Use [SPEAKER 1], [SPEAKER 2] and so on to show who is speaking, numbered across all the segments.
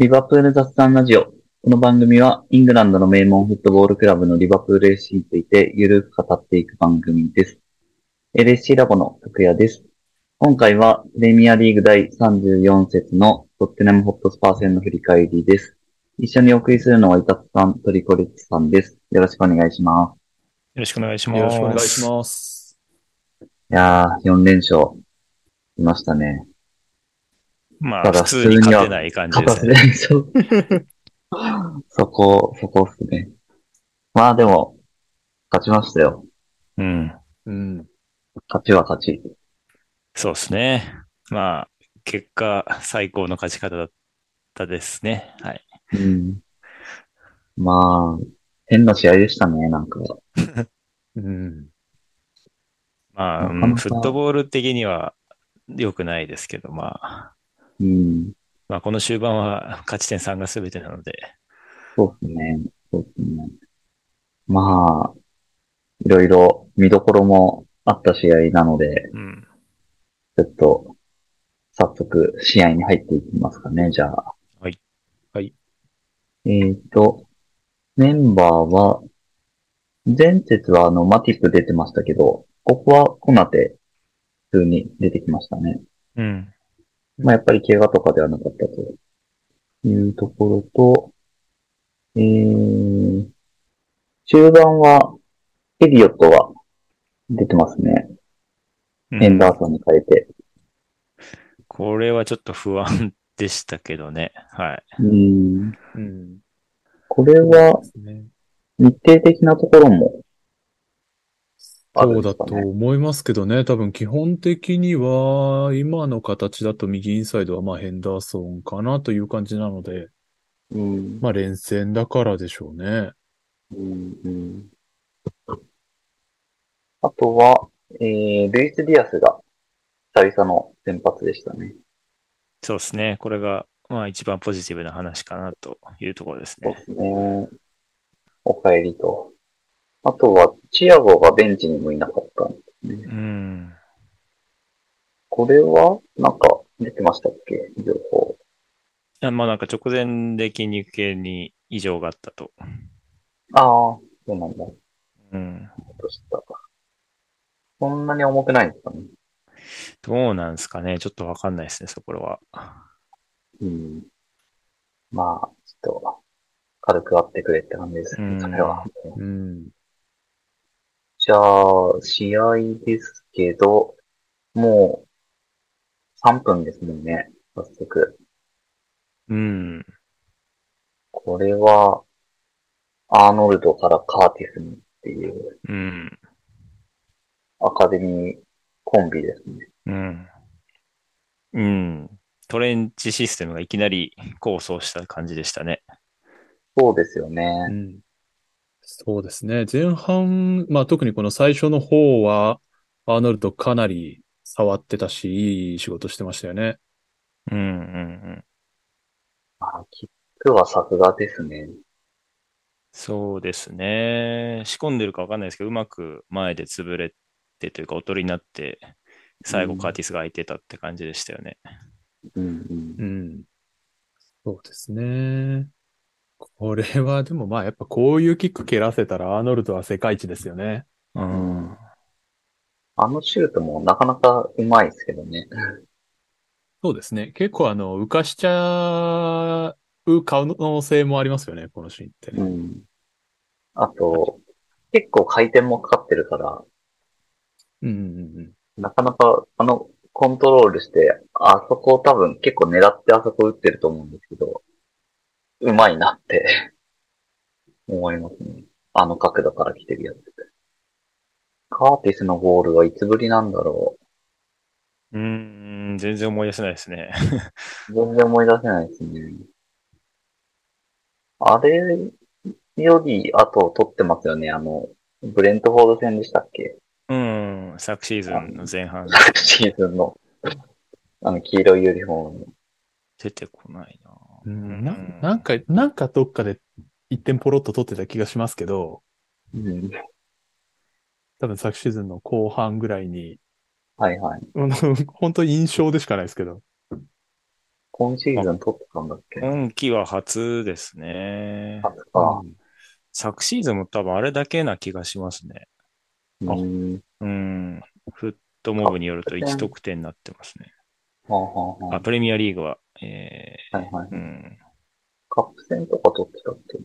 [SPEAKER 1] リバプール雑談ラジオ。この番組はイングランドの名門フットボールクラブのリバプール FC についてゆるく語っていく番組です。LSC ラボの拓也です。今回はプレミアリーグ第34節のトッテナムホットスパー戦の振り返りです。一緒にお送りするのはイタツさん、トリコレッツさんです。よろしくお願いしま
[SPEAKER 2] よろしくお願いします。
[SPEAKER 3] よろしくお願いします。
[SPEAKER 1] す。いやー、4連勝。いましたね。
[SPEAKER 2] まあ、
[SPEAKER 1] ただ
[SPEAKER 2] 普通に勝てない感じですね。
[SPEAKER 1] 連勝。そこ、そこっすね。まあでも、勝ちましたよ。
[SPEAKER 2] うん。
[SPEAKER 3] うん。
[SPEAKER 1] 勝ちは勝ち。
[SPEAKER 2] そうですね。まあ、結果、最高の勝ち方だったですね。はい。
[SPEAKER 1] うん。まあ、変な試合でしたね、なんか。
[SPEAKER 3] うん。
[SPEAKER 2] まあ、フットボール的には良くないですけど、まあ、
[SPEAKER 1] うん。
[SPEAKER 2] まあ、この終盤は勝ち点3が全てなので、
[SPEAKER 1] そうですね。そうですね。まあ、いろいろ見どころもあった試合なので、
[SPEAKER 2] うん。
[SPEAKER 1] ちょっと、早速試合に入っていきますかね、じゃあ。
[SPEAKER 2] はい。
[SPEAKER 3] はい。
[SPEAKER 1] えっ、と、メンバーは、前節はあの、マティップ出てましたけど、ここはコナテ、普通に出てきましたね。
[SPEAKER 2] うん。
[SPEAKER 1] まあ、やっぱり怪我とかではなかったというところと、えー、中盤は、エリオットは出てますね。
[SPEAKER 2] うん
[SPEAKER 1] エンダーソンに変えて。
[SPEAKER 2] これはちょっと不安でしたけどね。はい。
[SPEAKER 1] うん。
[SPEAKER 3] うん。
[SPEAKER 1] これは、
[SPEAKER 3] ね、
[SPEAKER 1] 日程的なところもある
[SPEAKER 3] そうだ
[SPEAKER 1] んですかね、
[SPEAKER 3] と思いますけどね。多分基本的には、今の形だと右インサイドはまあヘンダーソンかなという感じなので、
[SPEAKER 1] うん。
[SPEAKER 3] まあ連戦だからでしょうね。
[SPEAKER 1] うんうんあとは、えー、ルイス・ディアスが久々の先発でしたね。
[SPEAKER 2] そうですね。これが、まあ一番ポジティブな話かなというところですね。
[SPEAKER 1] そうですね。お帰りと。あとは、チアゴがベンチにもいなかったんですね。
[SPEAKER 2] うん。
[SPEAKER 1] これは、なんか、出てましたっけ？情報。
[SPEAKER 2] あまあなんか直前で筋肉系に異常があったと。
[SPEAKER 1] ああ、そうなんだ。
[SPEAKER 2] うん。
[SPEAKER 1] とした。そんなに重くないんですかね？
[SPEAKER 2] どうなんですかね？ちょっとわかんないですね、そこは。
[SPEAKER 1] うん。まあ、ちょっと、軽くあってくれって感じですね、
[SPEAKER 2] うん
[SPEAKER 1] それは。
[SPEAKER 3] うん。
[SPEAKER 1] じゃあ、試合ですけど、もう、3分ですもんね、早速。
[SPEAKER 2] うん。
[SPEAKER 1] これは、アーノルドからカーティスにっていう
[SPEAKER 2] うん。
[SPEAKER 1] アカデミーコンビですね。
[SPEAKER 2] うん。うん。トレンチシステムがいきなり構想した感じでしたね。
[SPEAKER 1] そうですよ
[SPEAKER 3] う
[SPEAKER 1] ね。
[SPEAKER 3] ん。そうですね。前半、まあ特にこの最初の方は、アーノルドかなり触ってたし、いい仕事してましたよね。
[SPEAKER 2] うんうんうん。
[SPEAKER 1] あキックは作画ですね。
[SPEAKER 2] そうですね。仕込んでるかわかんないですけど、うまく前で潰れてというか、おとりになって、最後
[SPEAKER 1] うん
[SPEAKER 2] カーティスが空いてたって感じでしたよね。
[SPEAKER 1] うんうん
[SPEAKER 3] う。ん。そうですね。これはでもまあやっぱこういうキック蹴らせたらアーノルドは世界一ですよね。
[SPEAKER 2] うん。
[SPEAKER 1] あのシュートもなかなかうまいですけどね。
[SPEAKER 3] そうですね。結構あの、浮かしちゃう可能性もありますよね、このシーンってね。
[SPEAKER 1] うん。あと、結構回転もかかってるから、
[SPEAKER 3] うんうんうん。
[SPEAKER 1] なかなかあのコントロールして、あそこ多分結構狙ってあそこ打ってると思うんですけど、うまいなって思いますね。あの角度から来てるやつって。カーティスのゴールはいつぶりなんだろ
[SPEAKER 2] うーん、全然思い出せないですね。
[SPEAKER 1] う。全然思い出せないですね。あれより後取ってますよね。あの、ブレントフォード戦でしたっけ？
[SPEAKER 2] うん、昨シーズンの前半
[SPEAKER 1] 昨シーズンの、あの、黄色いユニフォーム。
[SPEAKER 2] 出てこないな。
[SPEAKER 3] うんななんか、なんかどっかで一点ポロッと取ってた気がしますけど、
[SPEAKER 1] うん。
[SPEAKER 3] 多分昨シーズンの後半ぐらいに、
[SPEAKER 1] はいはい。
[SPEAKER 3] 本当印象でしかないですけど。
[SPEAKER 1] 今シーズン取ってたんだっけ？
[SPEAKER 2] 今季は初ですね。
[SPEAKER 1] 初か。
[SPEAKER 2] 昨シーズンも多分あれだけな気がしますね。
[SPEAKER 1] うーん。
[SPEAKER 2] うん。フットモブによると1得点になってますね。
[SPEAKER 1] はあ、はあは
[SPEAKER 2] あ、プレミアリーグは、え
[SPEAKER 1] あ、はいはい
[SPEAKER 2] ー、。うん。
[SPEAKER 1] カップ戦とか取ってたっけね。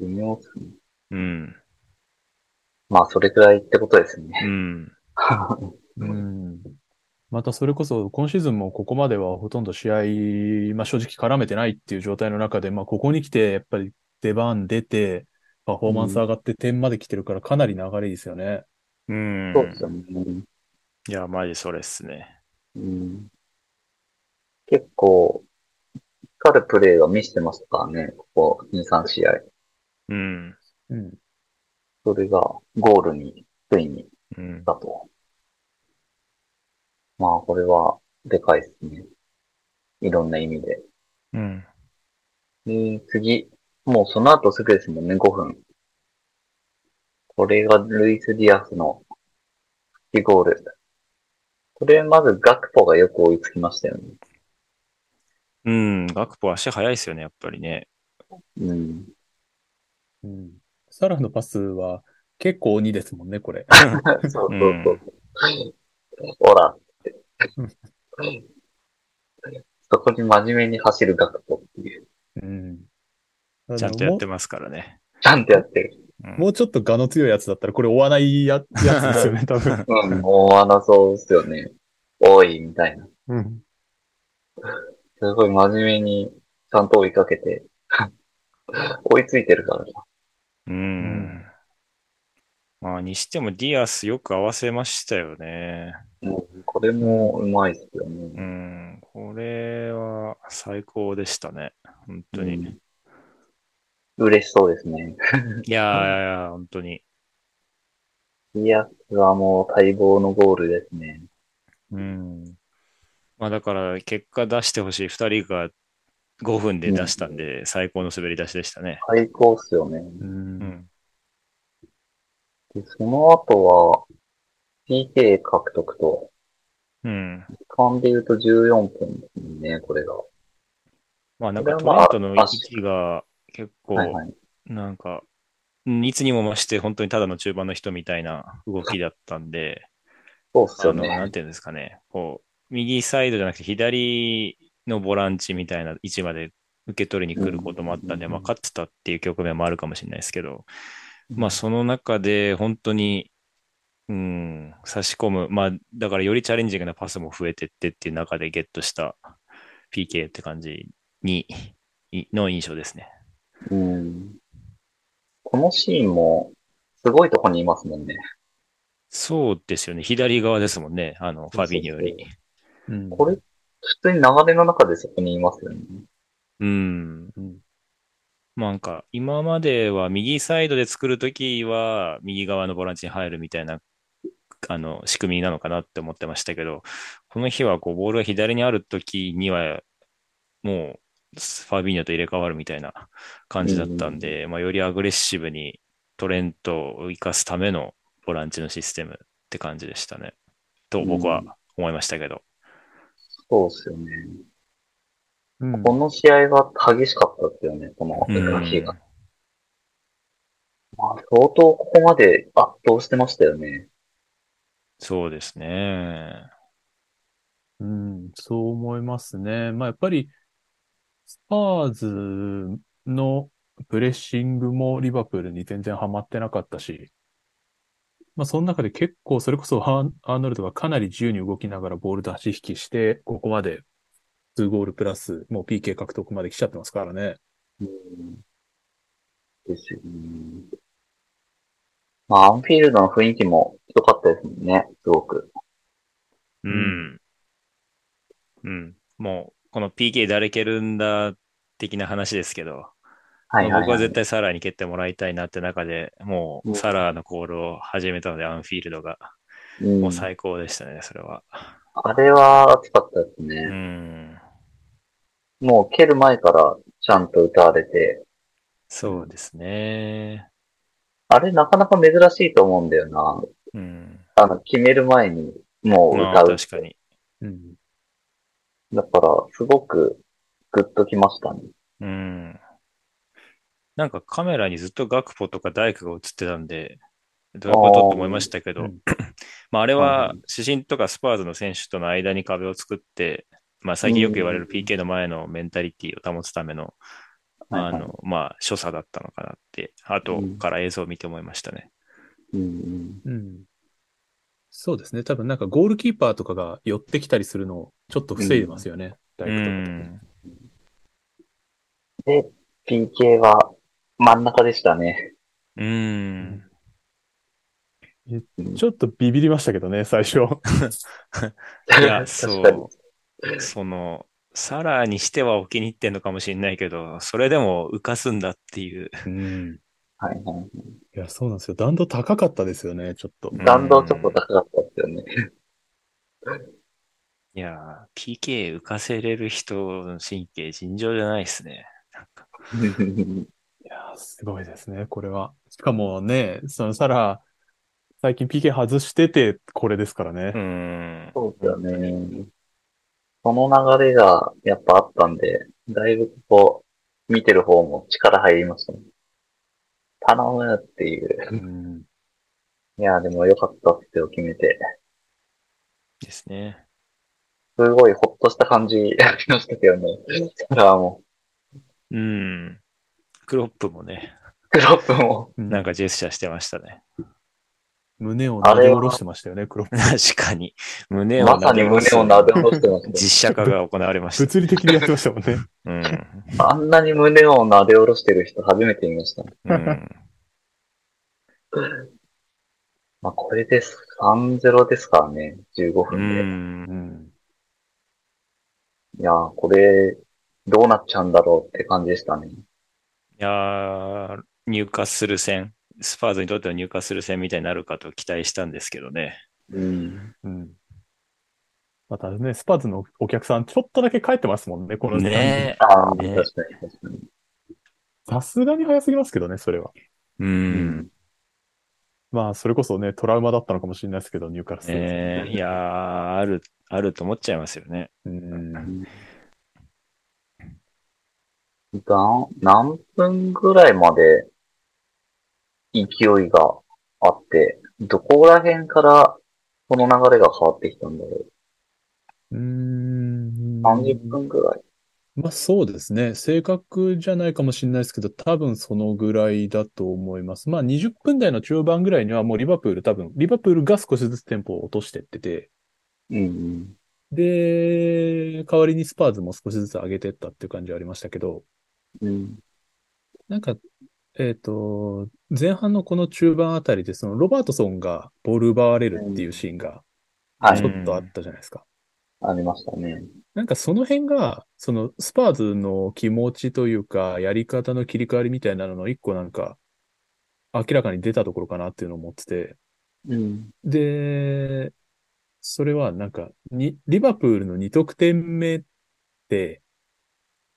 [SPEAKER 1] 微妙っすね。
[SPEAKER 2] うん。
[SPEAKER 1] まあ、それくらいってことですね。
[SPEAKER 2] うん。
[SPEAKER 3] うん。またそれこそ今シーズンもここまではほとんど試合、まあ正直絡めてないっていう状態の中で、まあここに来てやっぱり出番出て、パフォーマンス上がって点まで来てるからかなり流れいいですよね。
[SPEAKER 2] うん。
[SPEAKER 1] そうですよね。
[SPEAKER 2] いや、マジそれっすね。
[SPEAKER 1] うん。結構、光るプレーが見せてましたからね。ここ2、3試合。
[SPEAKER 2] うん。
[SPEAKER 3] うん。
[SPEAKER 1] それがゴールに、ついに
[SPEAKER 2] うん。
[SPEAKER 1] だと。まあ、これは、でかいですね。いろんな意味で。
[SPEAKER 2] うん。
[SPEAKER 1] で、次。もうその後すぐですもんね、5分。これがルイス・ディアスのゴール。これまずガクポがよく追いつきましたよね。
[SPEAKER 2] うん。ガクポ足速いっすよね、やっぱりね。
[SPEAKER 1] うん。
[SPEAKER 3] うん。サラのパスは結構鬼ですもんね、これ。
[SPEAKER 1] そうそうそう。ほら。そこに真面目に走るガクポっていう。
[SPEAKER 3] うん。
[SPEAKER 2] ちゃんとやってますからね。
[SPEAKER 1] ちゃんとやってる。
[SPEAKER 2] うん
[SPEAKER 3] もうちょっと我の強いやつだったらこれ追わないややつですよね、多分。
[SPEAKER 1] うん、もう穴そうですよね。おい、みたいな。
[SPEAKER 3] うん。
[SPEAKER 1] すごい真面目にちゃんと追いかけて、追いついてるからさ。
[SPEAKER 2] うん。まあ、にしてもディアスよく合わせましたよね。
[SPEAKER 1] うん、これもうまいですよ
[SPEAKER 2] う
[SPEAKER 1] ね。
[SPEAKER 2] ん。これは最高でしたね。本当に。
[SPEAKER 1] うん嬉しそうですね。
[SPEAKER 2] いやーいやいや、本当に。
[SPEAKER 1] いや、はもう待望のゴールですね。
[SPEAKER 2] うん。まあだから結果出してほしい2人が5分で出したんで、最高の滑り出しでしたね。
[SPEAKER 1] 最高っすよね。
[SPEAKER 3] う。
[SPEAKER 2] うんん。
[SPEAKER 1] でその後は、PK 獲得と、
[SPEAKER 2] うん。
[SPEAKER 1] 時間で言うと14分ですね、これが。
[SPEAKER 2] まあなんかトレントの息が結構。なんか、うんいつにも増して本当にただの中盤の人みたいな動きだったんで、
[SPEAKER 1] そうっすよ
[SPEAKER 2] あの、なん
[SPEAKER 1] ね。
[SPEAKER 2] ていうんですかね、こう、右サイドじゃなくて左のボランチみたいな位置まで受け取りに来ることもあったんで、
[SPEAKER 1] うん
[SPEAKER 2] まあ勝ってたっていう局面もあるかもしれないですけど、まあその中で本当に、うん、差し込む、まあだからよりチャレンジングなパスも増えてってっていう中でゲットした PK って感じに、いの印象ですね。
[SPEAKER 1] うん。このシーンも、すごいとこにいますもんね。
[SPEAKER 2] そうですよね。左側ですもんね。あの、ファビーより。
[SPEAKER 3] うん。
[SPEAKER 1] これ、普通に流れの中でそこにいますよね。
[SPEAKER 2] うん。なんか、今までは右サイドで作るときは、右側のボランチに入るみたいな、あの、仕組みなのかなって思ってましたけど、この日はこう、ボールが左にあるときには、もう、ファビーニョと入れ替わるみたいな感じだったんで、まあよりアグレッシブにトレントを生かすためのボランチのシステムって感じでしたね。と僕は思いましたけど。
[SPEAKER 1] そうっすよね。
[SPEAKER 3] うん
[SPEAKER 1] この試合は激しかったですよね、この
[SPEAKER 2] うん
[SPEAKER 1] 日が。まあ、相当ここまで圧倒してましたよね。
[SPEAKER 2] そうですね。
[SPEAKER 3] うん、そう思いますね。まあ、やっぱり、スパーズのプレッシングもリバプールに全然ハマってなかったし、まあ、その中で結構、それこそハーアーノルドがかなり自由に動きながらボール出し引きして、ここまで2ゴールプラス、もう PK 獲得まで来ちゃってますからね。
[SPEAKER 1] うん。ですよね。まあ、アンフィールドの雰囲気も良かったですもんね、すごく。
[SPEAKER 2] うん。うん。もう、この PK 誰蹴るんだ的な話ですけど、
[SPEAKER 1] はいはい、はい。
[SPEAKER 2] 僕は絶対サラーに蹴ってもらいたいなって中で、も
[SPEAKER 1] う
[SPEAKER 2] うんサラーのコールを始めたので、アンフィールドが、
[SPEAKER 1] うん
[SPEAKER 2] もう最高でしたね、それは。
[SPEAKER 1] あれは熱かったです
[SPEAKER 2] う
[SPEAKER 1] ね。
[SPEAKER 2] ん。
[SPEAKER 1] もう蹴る前からちゃんと歌われて、
[SPEAKER 2] そうですね。
[SPEAKER 1] あれなかなか珍しいと思うんだよな。
[SPEAKER 2] うん。
[SPEAKER 1] あの、決める前にもう
[SPEAKER 2] まあ、
[SPEAKER 1] 歌う。
[SPEAKER 2] 確かに。
[SPEAKER 3] うん。
[SPEAKER 1] だから、すごくグッときましたね。
[SPEAKER 2] うん。なんかカメラにずっとガクポとかダイクが映ってたんで、どういうことって思いましたけど、
[SPEAKER 3] うん
[SPEAKER 2] まああれ
[SPEAKER 1] はい
[SPEAKER 2] は
[SPEAKER 1] はい
[SPEAKER 2] 主審とかスパーズの選手との間に壁を作って、まあ最近よく言われる PK の前のメンタリティを保つための、
[SPEAKER 1] はいはい
[SPEAKER 2] あの、まあ所作だったのかなって、後から映像を見て思いましたね。
[SPEAKER 1] うんうん。
[SPEAKER 3] うん。そうですね。多分なんかゴールキーパーとかが寄ってきたりするのをちょっと防いでますよね。
[SPEAKER 2] う
[SPEAKER 3] ダイクとか。
[SPEAKER 1] で、PK は真ん中でしたね。
[SPEAKER 2] うん。
[SPEAKER 3] ちょっとビビりましたけどね、最初。
[SPEAKER 2] いや、そう。その、サラーにしてはお気に入ってんのかもしれないけど、それでも浮かすんだっていう。
[SPEAKER 3] うん。
[SPEAKER 1] はいはい。
[SPEAKER 3] いや、そうなんですよ。弾道高かったですよね、ちょっと。
[SPEAKER 1] 弾道ちょっと高かったですよね。
[SPEAKER 2] いやー、PK 浮かせれる人の神経尋常じゃないですね。なんか
[SPEAKER 3] い やー、すごいですね、これは。しかもね、そのサラ、最近 PK 外してて、これですから
[SPEAKER 2] う
[SPEAKER 3] ね。
[SPEAKER 2] ん。
[SPEAKER 1] そうですよね。その流れがやっぱあったんで、だいぶこう、見てる方も力入りましたね。頼むっていう。
[SPEAKER 3] うん。
[SPEAKER 1] いや、でも良かったってを決めて、
[SPEAKER 2] ですね。
[SPEAKER 1] すごいほっとした感じありましたけどね。サラーも、
[SPEAKER 2] うん。クロップもね、
[SPEAKER 1] クロップも、
[SPEAKER 2] なんかジェスチャーしてましたね。
[SPEAKER 3] 胸を撫で下ろしてましたよね、クロップ。
[SPEAKER 2] 確かに。胸を
[SPEAKER 1] まさに胸を撫で下ろしてました
[SPEAKER 2] 実写化が行われました。
[SPEAKER 3] 物理的にやってましたもんね。
[SPEAKER 2] うん。
[SPEAKER 1] あんなに胸を撫で下ろしてる人初めて見ました。
[SPEAKER 2] うん。
[SPEAKER 1] まあ、これで3-0ですからね、15
[SPEAKER 2] う。
[SPEAKER 1] 分で。
[SPEAKER 3] うんん。
[SPEAKER 1] いやー、これ、どうなっちゃうんだろうって感じでしたね。
[SPEAKER 2] いやー、入荷する戦、スパーズにとっては入荷する戦みたいになるかと期待したんですけどね。
[SPEAKER 1] うん。
[SPEAKER 3] うん。またね、スパーズのお客さん、ちょっとだけ帰ってますもんね、この時
[SPEAKER 2] ね
[SPEAKER 1] ああ、
[SPEAKER 2] ね
[SPEAKER 1] 確かに確かに。
[SPEAKER 3] さすがに早すぎますけどね、それは。
[SPEAKER 2] う。。
[SPEAKER 1] うん
[SPEAKER 3] まあ、それこそね、トラウマだったのかもしれないですけど、ニューカラス。
[SPEAKER 2] ねいやー、ある、あると思っちゃいますよね。
[SPEAKER 3] うん。
[SPEAKER 1] が何分ぐらいまで勢いがあって、どこら辺からこの流れが変わってきたんだろ
[SPEAKER 3] うーん。
[SPEAKER 1] う。30分ぐらい。
[SPEAKER 3] まあそうですね。正確じゃないかもしれないですけど、多分そのぐらいだと思います。まあ20分台の中盤ぐらいにはもうリバプール多分、リバプールが少しずつテンポを落としてってて、
[SPEAKER 1] うん
[SPEAKER 3] で、代わりにスパーズも少しずつ上げてったっていう感じはありましたけど、
[SPEAKER 1] うん。うん。
[SPEAKER 3] なんか、えっと、前半のこの中盤あたりで、そのロバートソンがボール奪われるっていうシーンが
[SPEAKER 1] はい
[SPEAKER 3] ちょ。っとあったじゃないですか。
[SPEAKER 1] ありましたね。
[SPEAKER 3] なんかその辺が、そのスパーズの気持ちというか、やり方の切り替わりみたいなのの一個なんか、明らかに出たところかなっていうのを思ってて、
[SPEAKER 1] うん。
[SPEAKER 3] で、それはなんか、に、リバプールの2得点目って、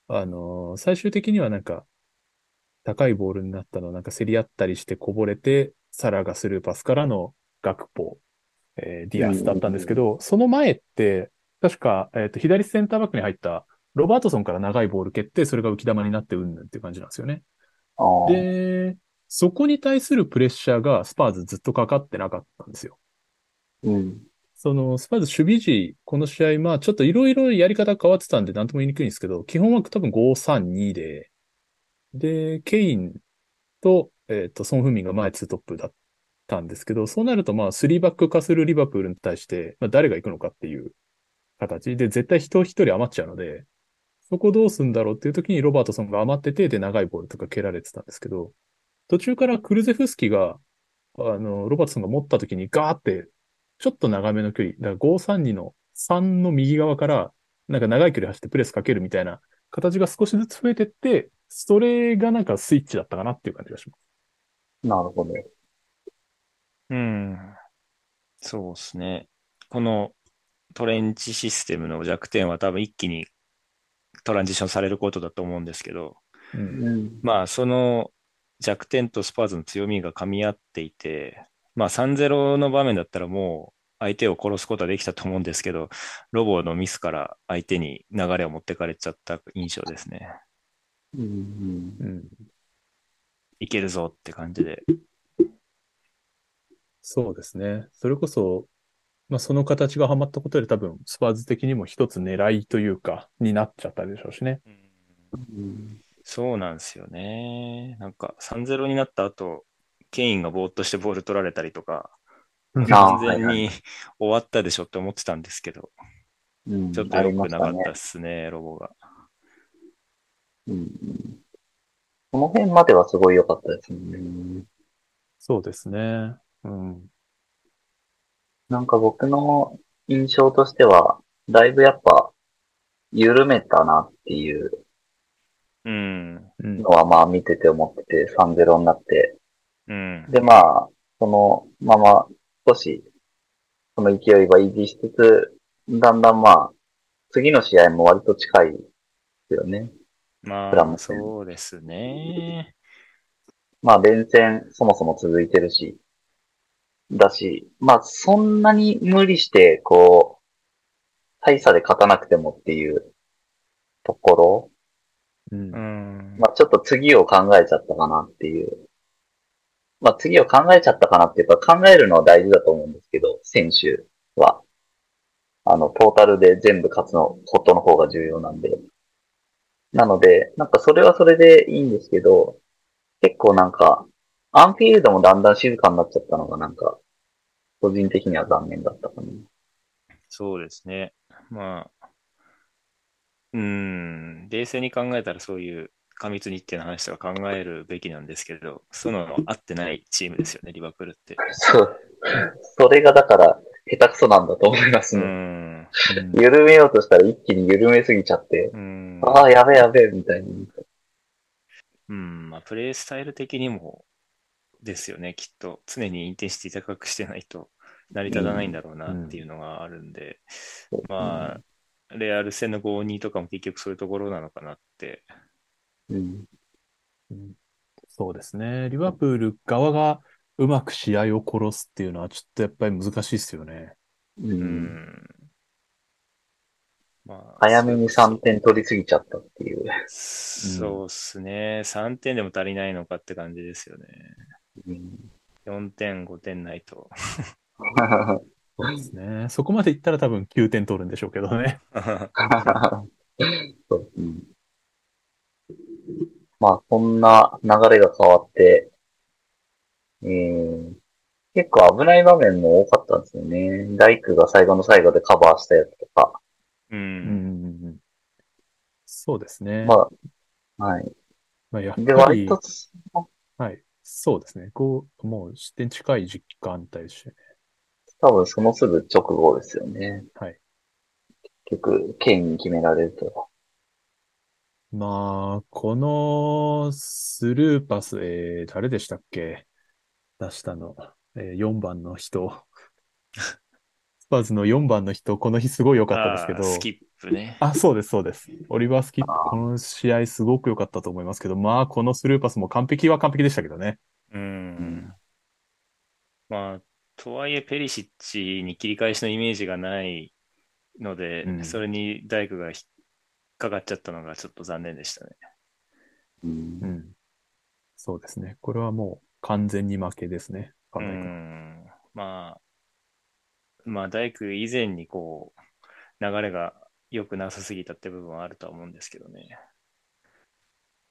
[SPEAKER 3] あの最終的にはなんか、高いボールになったのをなんか競り合ったりしてこぼれて、サラがスルーパスからのガクポ、えーディアスだったんですけど、その前って、確か、えっと、左センターバックに入ったロバートソンから長いボール蹴って、それが浮き玉になってうんぬんっていう感じなんですよね。で、そこに対するプレッシャーがスパーズずっとかかってなかったんですよ。
[SPEAKER 1] うん。
[SPEAKER 3] その、スパーズ守備時、この試合、まあちょっといろいろやり方変わってたんで何とも言いにくいんですけど、基本は多分5-3-2で、で、ケインと、えっ、と、ソン・フンミンが前2トップだったんですけど、そうなるとまあ3バック化するリバプールに対して、まあ誰が行くのかっていう形。で、絶対人一人余っちゃうので、そこどうすんだろうっていう時にロバートソンが余ってて、で、長いボールとか蹴られてたんですけど、途中からクルゼフスキが、あの、ロバートソンが持った時にガーってちょっと長めの距離、だから532の3の右側から、なんか長い距離走ってプレスかけるみたいな形が少しずつ増えてって、それがなんかスイッチだったかなっていう感じがします。
[SPEAKER 1] なるほど。
[SPEAKER 2] うん。そうですね。このトレンチシステムの弱点は多分一気にトランジションされることだと思うんですけど、
[SPEAKER 3] うん。
[SPEAKER 1] うん。
[SPEAKER 2] まあその弱点とスパーズの強みが噛み合っていて、まあ3-0の場面だったらも相手を殺すことはできたと思うんですけど、ロボのミスから相手に流れを持ってかれちゃった印象ですね。
[SPEAKER 1] うんうん
[SPEAKER 3] うん。
[SPEAKER 2] いけるぞって感じで。
[SPEAKER 3] そうですね。それこそ、まあ、その形がはまったことで多分、スパーズ的にも一つ狙いというか、になっちゃったでしょうしね。
[SPEAKER 1] うん
[SPEAKER 2] そうなんですよね。なんか3-0になった後、ケインがぼーっとしてボール取られたりとか、
[SPEAKER 1] あ
[SPEAKER 2] 完全に終わったでしょって思ってたんですけど、
[SPEAKER 1] うん
[SPEAKER 2] ちょっと良くなかっ
[SPEAKER 1] たね
[SPEAKER 2] たですね、ロボが。
[SPEAKER 1] うんうんこの辺まではすごい良かったですね。
[SPEAKER 3] そうですね。うん。
[SPEAKER 1] なんか僕の印象としては、だいぶやっぱ、緩めたなっていう
[SPEAKER 2] うん。
[SPEAKER 3] うん
[SPEAKER 1] の。はまあ見てて思ってて、3-0になって。
[SPEAKER 2] うん。
[SPEAKER 1] でまあ、そのまま少し、その勢いは維持しつつ、だんだんまあ、次の試合も割と近いですよね。
[SPEAKER 2] まあ、そうですね。
[SPEAKER 1] まあ連戦そもそも続いてるし、だし、まあそんなに無理して、こう、大差で勝たなくてもっていうところ、
[SPEAKER 3] うん
[SPEAKER 2] う。ん。
[SPEAKER 1] まあちょっと次を考えちゃったかなっていう。まあ次を考えちゃったかなっていうか考えるのは大事だと思うんですけど、選手は。あの、トータルで全部勝つのことの方が重要なんで。なので、なんかそれはそれでいいんですけど、結構なんか、アンフィールドもだんだん静かになっちゃったのがなんか、個人的には残念だったかな。
[SPEAKER 2] そうですね。まあ、うん、冷静に考えたらそういう過密日程の話とか考えるべきなんですけど、そういうの合ってないチームですよね、リバプールって。
[SPEAKER 1] そう。それがだから、下手くそなんだと思います
[SPEAKER 2] う
[SPEAKER 1] ね。
[SPEAKER 2] ん。
[SPEAKER 1] 緩めようとしたら一気に緩めすぎちゃって、
[SPEAKER 2] うん。
[SPEAKER 1] ああ、やべえやべえ、みたいに。
[SPEAKER 2] うん、まあ、プレイスタイル的にもですよね、きっと。常にインテンシティ高くしてないと成り立たないんだろうなっていうのがあるんで、まあ、レアル戦の5-2とかも結局そういうところなのかなって。
[SPEAKER 1] うん。
[SPEAKER 3] うんそうですね。リバプール側がうまく試合を殺すっていうのはちょっとやっぱり難しいですよね。
[SPEAKER 1] う。
[SPEAKER 2] うんん。まあ、
[SPEAKER 1] 早めに3
[SPEAKER 2] それこ
[SPEAKER 1] 点取りすぎちゃったっていう。
[SPEAKER 2] そそうっすね。3点でも足りないのかって感じですよね。
[SPEAKER 1] うん
[SPEAKER 2] 4点、5点ないと。
[SPEAKER 3] そうですね。そこまでいったら多分9点取るんでしょうけどね。
[SPEAKER 1] そううんまあ、そんな流れが変わって、えー、結構危ない場面も多かったんですよね。大工が最後の最後でカバーしたやつとか。
[SPEAKER 2] う。
[SPEAKER 3] うんんうんうんそうですね。
[SPEAKER 1] まあ、はい。
[SPEAKER 3] まあ、やっ
[SPEAKER 1] で、
[SPEAKER 3] ぱり
[SPEAKER 1] 割と、、
[SPEAKER 3] はい。そうですね。こう、もう失点近い時間帯でしたね。
[SPEAKER 1] 多分そのすぐ直後ですよね。
[SPEAKER 3] はい。
[SPEAKER 1] 結局、ケインに決められると。
[SPEAKER 3] まあ、このスルーパス、えー、誰でしたっけ？出したの。えー、4番の人。スパーズの4番の人、この日すごい良かったですけど。
[SPEAKER 2] スキップね。
[SPEAKER 3] あ、そうです、そうです。オリバー・スキップ、この試合すごく良かったと思いますけど、まあ、このスルーパスも完璧は完璧でしたけどね。
[SPEAKER 2] うん。まあ、とはいえ、ペリシッチに切り返しのイメージがないので、
[SPEAKER 3] うん
[SPEAKER 2] それに大工が引っかかっちゃったのがちょっと残念でしたね。
[SPEAKER 1] うん
[SPEAKER 3] うん。そうですね。これはもう完全に負けですね。
[SPEAKER 2] うん。まあ、まあ、大工以前にこう、流れが良くなさすぎたって部分はあるとは思うんですけどね。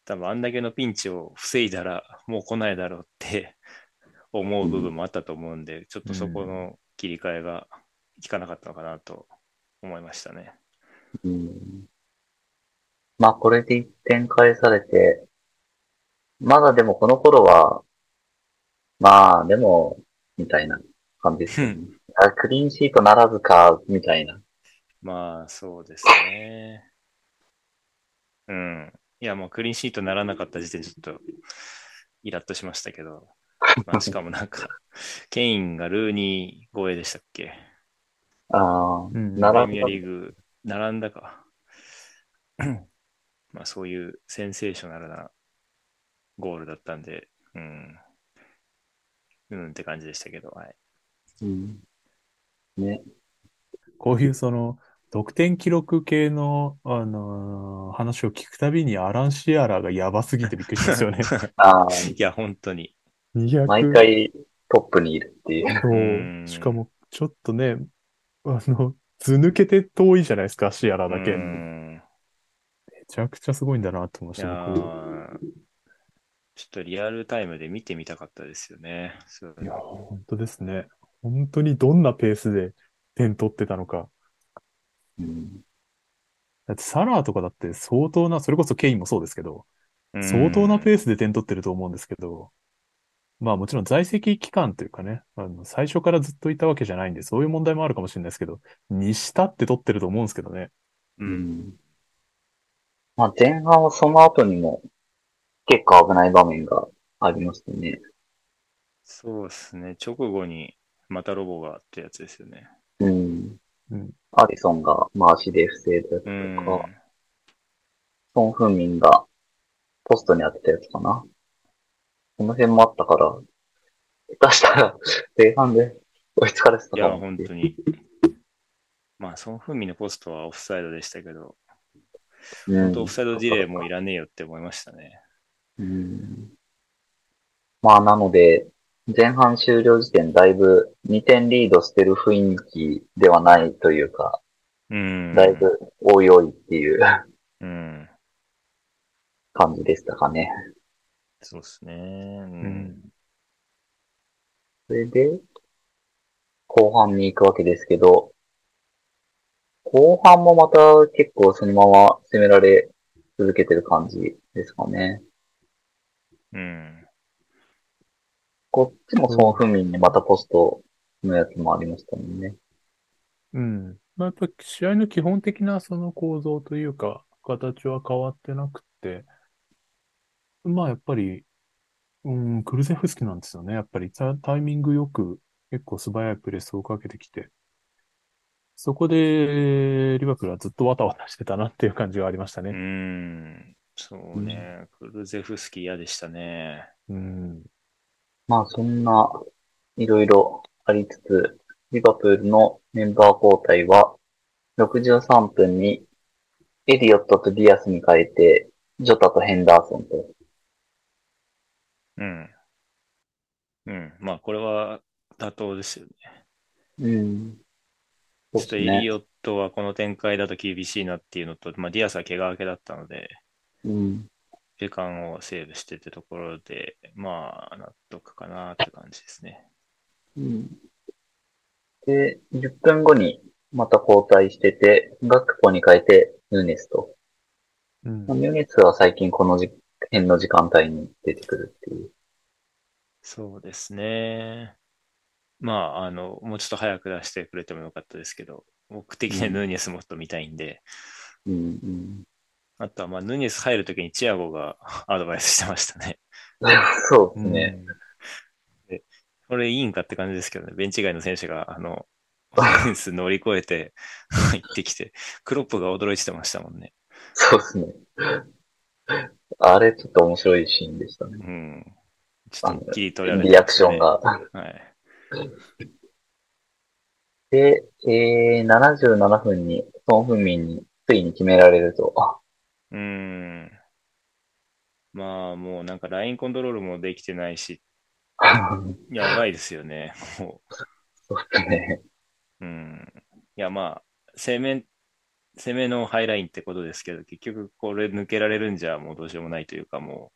[SPEAKER 2] 多分あんだけのピンチを防いだらもう来ないだろうって 思う部分もあったと思うんで、ちょっとそこの切り替えが効かなかったのかなと思いましたね。
[SPEAKER 1] うんまあ、これで1点返されて、まだでもこの頃は、まあ、でも、みたいな感じですよね。あクリーンシートならずか、みたいな。
[SPEAKER 2] まあ、そうですね。うん。いや、もうクリーンシートならなかった時点でちょっとイラッとしましたけど、まあ、しかもなんか、ケインがルーニー超えでしたっけ？
[SPEAKER 1] ああ、
[SPEAKER 3] うん
[SPEAKER 1] なら
[SPEAKER 2] プレミアリーグ、並んだか。まあ、そういうセンセーショナルなゴールだったんで、うん。うんって感じでしたけど、はい。
[SPEAKER 1] うんね。
[SPEAKER 3] こういうその、得点記録系の、あのー話を聞くたびにアラン・シアラーがやばすぎてびっくりしますよね。
[SPEAKER 1] ああ、
[SPEAKER 2] いや、本当に。
[SPEAKER 3] 200
[SPEAKER 1] 毎回トップにいるっていう。
[SPEAKER 3] しかも、ちょっとね、あの、図抜けて遠いじゃないですか、シアラだけ。ちゃくちゃすごいんだなと思いました、
[SPEAKER 2] ちょっとリアルタイムで見てみたかったですよね。そう
[SPEAKER 3] いや、本当ですね。本当にどんなペースで点取ってたのか。
[SPEAKER 1] うん
[SPEAKER 3] だってサラーとかだって相当な、それこそケインもそうですけど、
[SPEAKER 2] うん
[SPEAKER 3] 相当なペースで点取ってると思うんですけど、まあもちろん在籍期間というかね、あの最初からずっといたわけじゃないんで、そういう問題もあるかもしれないですけど、にしたって取ってると思うんですけどね。
[SPEAKER 2] う。
[SPEAKER 1] うんんまあ前半はその後にも結構危ない場面がありましたね。
[SPEAKER 2] そうですね。直後にまたロボがってやつですよね。
[SPEAKER 1] うん。
[SPEAKER 3] うん
[SPEAKER 1] アリソンが回しで防いだやつと
[SPEAKER 2] うん。
[SPEAKER 1] か、ソン・フンミンがポストに当てたやつかな。この辺もあったから、下手したら 前半で追いつかれてた
[SPEAKER 2] いや、
[SPEAKER 1] かもっていう
[SPEAKER 2] 本当に。まあ、ソン・フンミンのポストはオフサイドでしたけど、
[SPEAKER 1] うん
[SPEAKER 2] 本当オフサイドディレイもいらねえよって思いましたね。
[SPEAKER 1] うんまあ、なので、前半終了時点だいぶ2点リードしてる雰囲気ではないというか、
[SPEAKER 2] うん。
[SPEAKER 1] だいぶおいおいっていう
[SPEAKER 2] うん。
[SPEAKER 1] 感じでしたかね。
[SPEAKER 2] そうですね。う
[SPEAKER 3] うん
[SPEAKER 2] ん。
[SPEAKER 1] それで、後半に行くわけですけど、後半もまた結構そのまま攻められ続けてる感じですかね。
[SPEAKER 2] うん。
[SPEAKER 1] こっちもソン・フンミンにまたポストのやつもありましたもんね。
[SPEAKER 3] うん。まあ、やっぱり試合の基本的なその構造というか、形は変わってなくて、まあやっぱり、うん、クルゼフスキなんですよね。やっぱりタタイミングよく結構素早いプレスをかけてきて、そこでリバプールはずっとわたわたしてたなっていう感じがありました
[SPEAKER 2] う
[SPEAKER 3] ね。
[SPEAKER 2] ん。そうね。クルゼフスキー嫌でしたね。
[SPEAKER 3] うん。
[SPEAKER 1] まあそんな、いろいろありつつ、リバプールのメンバー交代は、63分にエリオットとディアスに変えて、ジョタとヘンダーソンと。
[SPEAKER 2] うん。うん。まあ、これは妥当ですよね。
[SPEAKER 1] うん。
[SPEAKER 2] ちょっとエリオットはこの展開だと厳しいなっていうのと、まあ、ディアスは怪我明けだったので、
[SPEAKER 1] うん。
[SPEAKER 2] 時間をセーブしてってところで、まあ、納得かなって感じですね。
[SPEAKER 1] うん。で、10分後にまた交代してて、ガクポに変えてヌネスと。
[SPEAKER 3] うん
[SPEAKER 1] まあヌネスは最近この時辺の時間帯に出てくるっていう。
[SPEAKER 2] そうですね。まあ、あの、もうちょっと早く出してくれてもよかったですけど、僕的にはヌーニェスもっと見たいんで、
[SPEAKER 1] うん、うん。
[SPEAKER 2] あとは、まあ、ヌーニェス入るときにチアゴが アドバイスしてましたね。
[SPEAKER 1] そうですね。
[SPEAKER 2] これいいんかって感じですけどね、ベンチ外の選手が、あの、オ フェンス乗り越えて入ってきて、クロップが驚いてましたもんね。
[SPEAKER 1] そうですね。あれちょっと面白いシーンでしたね。
[SPEAKER 2] うん。ちょっと切り取られて
[SPEAKER 1] リアクションが。
[SPEAKER 2] はい。
[SPEAKER 1] で、えー、77分に、ソン・フンミンについに決められると。
[SPEAKER 2] うーん。まあ、もうなんかラインコントロールもできてないし、やばいですよね。も
[SPEAKER 1] そうですね。
[SPEAKER 2] う。うん。いや、まあ、攻め、攻めのハイラインってことですけど、結局これ抜けられるんじゃもうどうしようもないというかも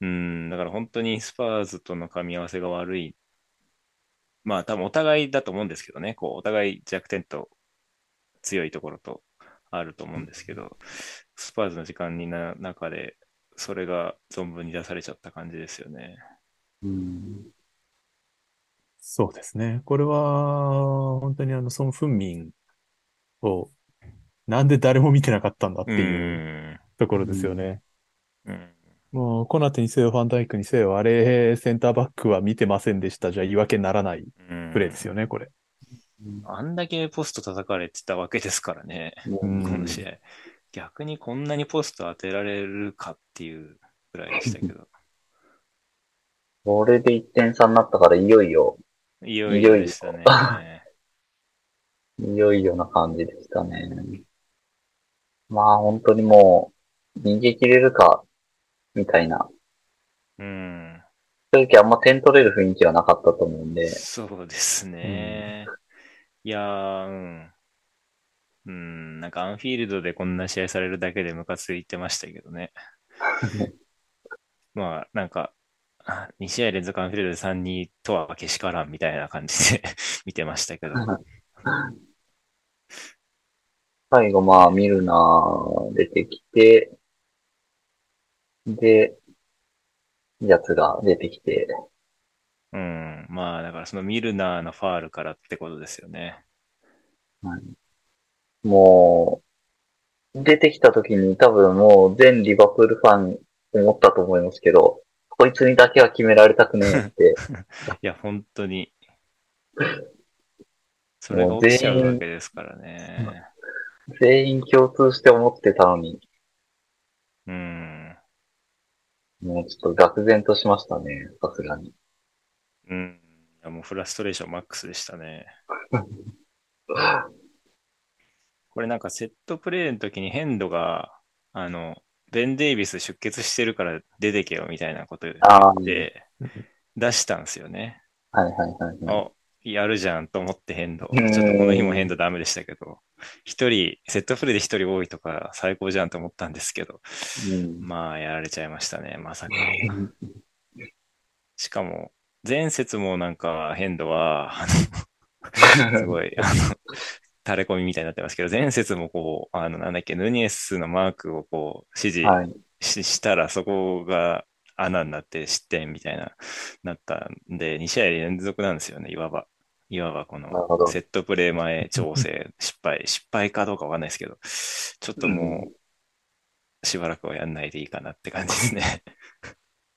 [SPEAKER 2] う、うん、だから本当にスパーズとの噛み合わせが悪い。まあ多分お互いだと思うんですけどね、こうお互い弱点と強いところとあると思うんですけど、スパーズの時間にな中でそれが存分に出されちゃった感じですよね。
[SPEAKER 1] うん。
[SPEAKER 3] そうですね。これは、本当にあの、ソン・フンミンを、なんで誰も見てなかったんだって
[SPEAKER 2] う。
[SPEAKER 3] いうんところですよね。
[SPEAKER 2] うん。
[SPEAKER 3] もう、コナテにせよ、ファンダイクにせよ、あれ、センターバックは見てませんでした。じゃあ言い訳にならない
[SPEAKER 2] うん
[SPEAKER 3] プレーですよね、これ。
[SPEAKER 2] あんだけポスト叩かれてたわけですからね、
[SPEAKER 3] うん
[SPEAKER 2] この試合。逆にこんなにポスト当てられるかっていうぐらいでしたけど。
[SPEAKER 1] これで1点差になったからいよいよ、
[SPEAKER 2] いよいよでしたね。
[SPEAKER 1] いよいよな感じでしたね。まあ本当にもう、逃げ切れるか、みたいな。
[SPEAKER 2] うん。
[SPEAKER 1] 正直あんま点取れる雰囲気はなかったと思うんで、
[SPEAKER 2] そうですね。いやー、うん。うん、なんかアンフィールドでこんな試合されるだけでムカついてましたけどね。まあ、なんか、2試合連続アンフィールドで3-2とはけしからんみたいな感じで 見てましたけど。
[SPEAKER 1] 最後まあミルナー出てきて、で、やつが出てきて、
[SPEAKER 2] うん。まあ、だからそのミルナーのファールからってことですよね。
[SPEAKER 1] もう、出てきた時に多分もう全リバプールファン思ったと思いますけど、こいつにだけは決められたくねえって、
[SPEAKER 2] いや、本当に。それが起きちゃうわけですからね。
[SPEAKER 1] 全員共通して思ってたのに、
[SPEAKER 2] うん。
[SPEAKER 1] もうちょっと愕然としましたね、さすがに。
[SPEAKER 2] うん。いやもうフラストレーションマックスでしたね。これなんかセットプレーの時にヘンドが、あの、ベン・デイビス出血してるから出てけよみたいなこと言って出したんですよね。
[SPEAKER 1] はいはいはい。
[SPEAKER 2] あ、やるじゃんと思ってヘンド。ち
[SPEAKER 1] うん
[SPEAKER 2] ょっとこの日もヘンドダメでしたけど、一人、セットプレーで一人多いとか最高じゃんと思ったんですけど、
[SPEAKER 1] うん
[SPEAKER 2] まあやられちゃいましたね、まさか。しかも、前節もなんかヘンドは、あの すごい、あの、垂れ込みみたいになってますけど、前節もこう、あの、なんだっけ、ヌニエスのマークをこう、指示
[SPEAKER 1] はい。
[SPEAKER 2] ししたら、そこが穴になって失点みたいな、なったんで、2試合連続なんですよね、いわば。いわばこのセットプレー前調整 失敗、失敗かどうかわかんないですけど、ちょっともう、しばらくはやんないでいいかなって感じですね。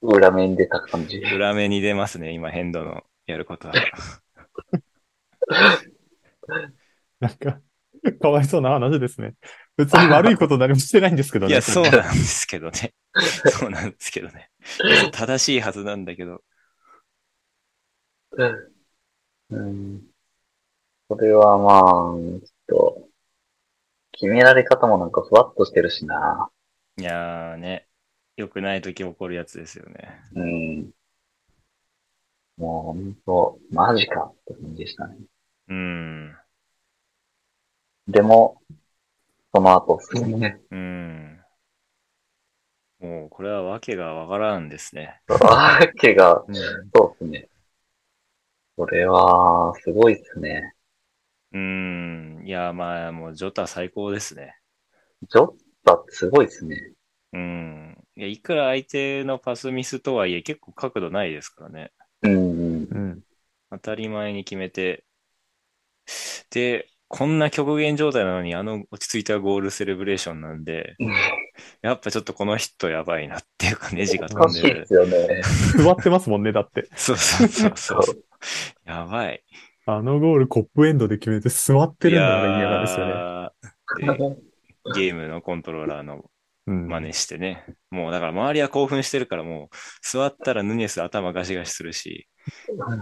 [SPEAKER 1] 裏面に出た感じ。
[SPEAKER 2] 裏目に出ますね、今、ヘンドのやることは。
[SPEAKER 3] なんか、かわいそうな話ですね。別に悪いこと何もしてないんですけどね。
[SPEAKER 2] いや、そうなんですけどね。そうなんですけどね。正しいはずなんだけど。
[SPEAKER 1] うん。これはまあ、ちょっと、決められ方もなんかふわっとしてるしな。
[SPEAKER 2] いやーね、良くない時起こるやつですよね。
[SPEAKER 1] うん。もうほんと、マジかって感じでしたね。
[SPEAKER 2] うん。
[SPEAKER 1] でも、その後ですね。
[SPEAKER 2] うん。もう、これはわけがわからんですね。
[SPEAKER 1] わけが、
[SPEAKER 2] うん。
[SPEAKER 1] そうですね。これは、すごいっすね。
[SPEAKER 2] うん。いや、まあ、もう、ジョタ最高ですね。
[SPEAKER 1] ジョッタってすごいっすね。
[SPEAKER 2] うん。いや、いくら相手のパスミスとはいえ、結構角度ないですからね。
[SPEAKER 1] うんうん。
[SPEAKER 3] うん。
[SPEAKER 2] 当たり前に決めて、で、こんな極限状態なのに、あの落ち着いたゴールセレブレーションなんで、やっぱちょっとこの人やばいなっていうか、ネジが
[SPEAKER 1] お
[SPEAKER 2] 飛んでる
[SPEAKER 1] かしいっす。よね。
[SPEAKER 3] 座ってますもんね、だって。
[SPEAKER 2] そうそうそうそう。やばい。
[SPEAKER 3] あのゴールコップエンドで決めて座ってるんだから意味わかんないですよね。
[SPEAKER 2] ゲームのコントローラーの
[SPEAKER 3] うん。
[SPEAKER 2] 真似してね。もうだから周りは興奮してるからもう座ったらヌニエス頭ガシガシするし、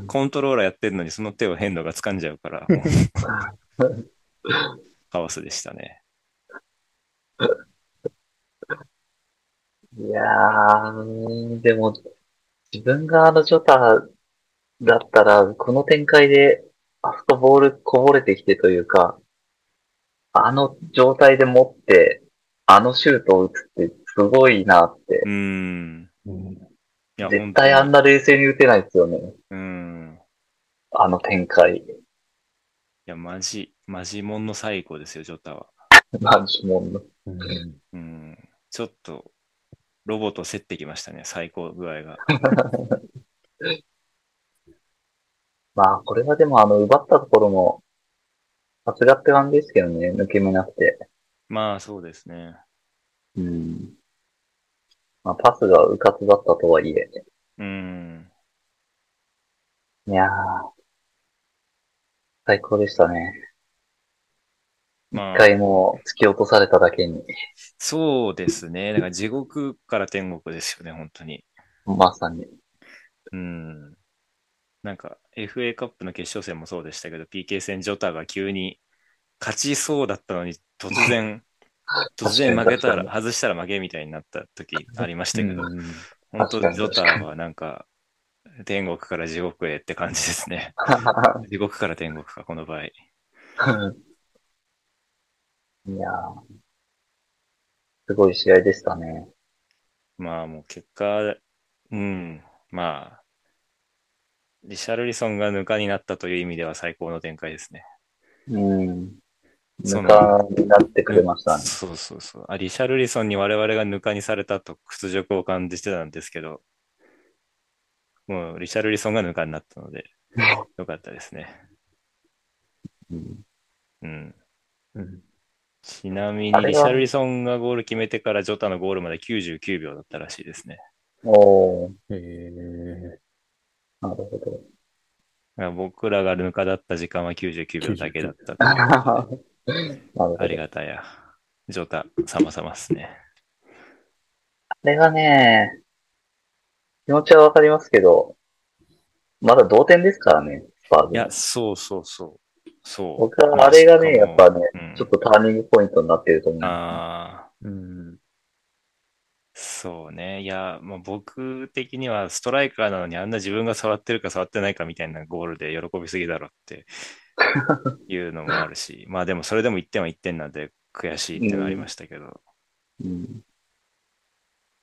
[SPEAKER 2] コントローラーやってるのにその手をヘンドが掴んじゃうから、カオスでしたね。
[SPEAKER 1] いやー、でも、自分があのジョタだったら、この展開で、あそこボールこぼれてきてというか、あの状態で持って、あのシュートを打つってすごいなって
[SPEAKER 2] う。ん。
[SPEAKER 1] 絶対あん
[SPEAKER 2] な。
[SPEAKER 1] な冷静に打てないですよね。
[SPEAKER 2] うん。
[SPEAKER 1] あの展開。
[SPEAKER 2] いや、マジ、マジモンの最高ですよ、ジョタは。
[SPEAKER 1] マジもんの。
[SPEAKER 3] うん
[SPEAKER 2] うん。ちょっと、ロボット競ってきましたね、最高具合が。
[SPEAKER 1] まあ、これはでもあの、奪ったところも、さすがって感じですけどね、抜け目なくて。
[SPEAKER 2] まあ、そうですね。
[SPEAKER 1] うん。まあ、パスがうかつだったとはいえ。
[SPEAKER 2] うん。
[SPEAKER 1] いやー、最高でしたね。
[SPEAKER 2] まあ
[SPEAKER 1] 一、回もう突き落とされただけに、
[SPEAKER 2] そうですね。だから地獄から天国ですよね、本当に。
[SPEAKER 1] まさに。
[SPEAKER 2] うん。なんか、FA カップの決勝戦もそうでしたけど、PK 戦ジョタが急に勝ちそうだったのに、突然、突然負けたら、外したら負けみたいになった時ありましたけど、
[SPEAKER 3] うん
[SPEAKER 2] 本当
[SPEAKER 1] に
[SPEAKER 2] ジョタはなんか、天国から地獄へって感じですね。地獄から天国か、この場合。
[SPEAKER 1] いやーすごい試合でしたね。
[SPEAKER 2] まあもう結果、うん、まあ、リシャルリソンがぬかになったという意味では最高の展開ですね。
[SPEAKER 1] うん。ぬかになってくれましたね。
[SPEAKER 2] そうそうそう。あリシャルリソンに我々がぬかにされたと屈辱を感じてたんですけど、もうリシャルリソンがぬかになったので、よかったですね。
[SPEAKER 1] うん
[SPEAKER 2] うん。
[SPEAKER 3] うん
[SPEAKER 2] ちなみにリシャルリソンがゴール決めてからジョタのゴールまで99秒だったらしいですね。
[SPEAKER 1] おー、
[SPEAKER 3] えー
[SPEAKER 1] なるほど。
[SPEAKER 2] 僕らがぬかだった時間は99秒だけだったという。
[SPEAKER 1] なるほど。
[SPEAKER 2] ありがたや。ジョタ、様々っすね。
[SPEAKER 1] あれがね、気持ちはわかりますけど、まだ同点ですからね、スパーズ。
[SPEAKER 2] いや、そうそうそう。そう。
[SPEAKER 1] 僕はあれがね、やっぱね、
[SPEAKER 2] うん
[SPEAKER 1] ちょっとターニングポイントになってると思う。
[SPEAKER 2] ああ、
[SPEAKER 3] うん
[SPEAKER 2] そうね。いや、もう僕的にはストライカーなのにあんな自分が触ってるか触ってないかみたいなゴールで喜びすぎだろって いうのもあるし、まあでもそれでも1点は1点なんで悔しいってのはありましたけど、
[SPEAKER 1] うん。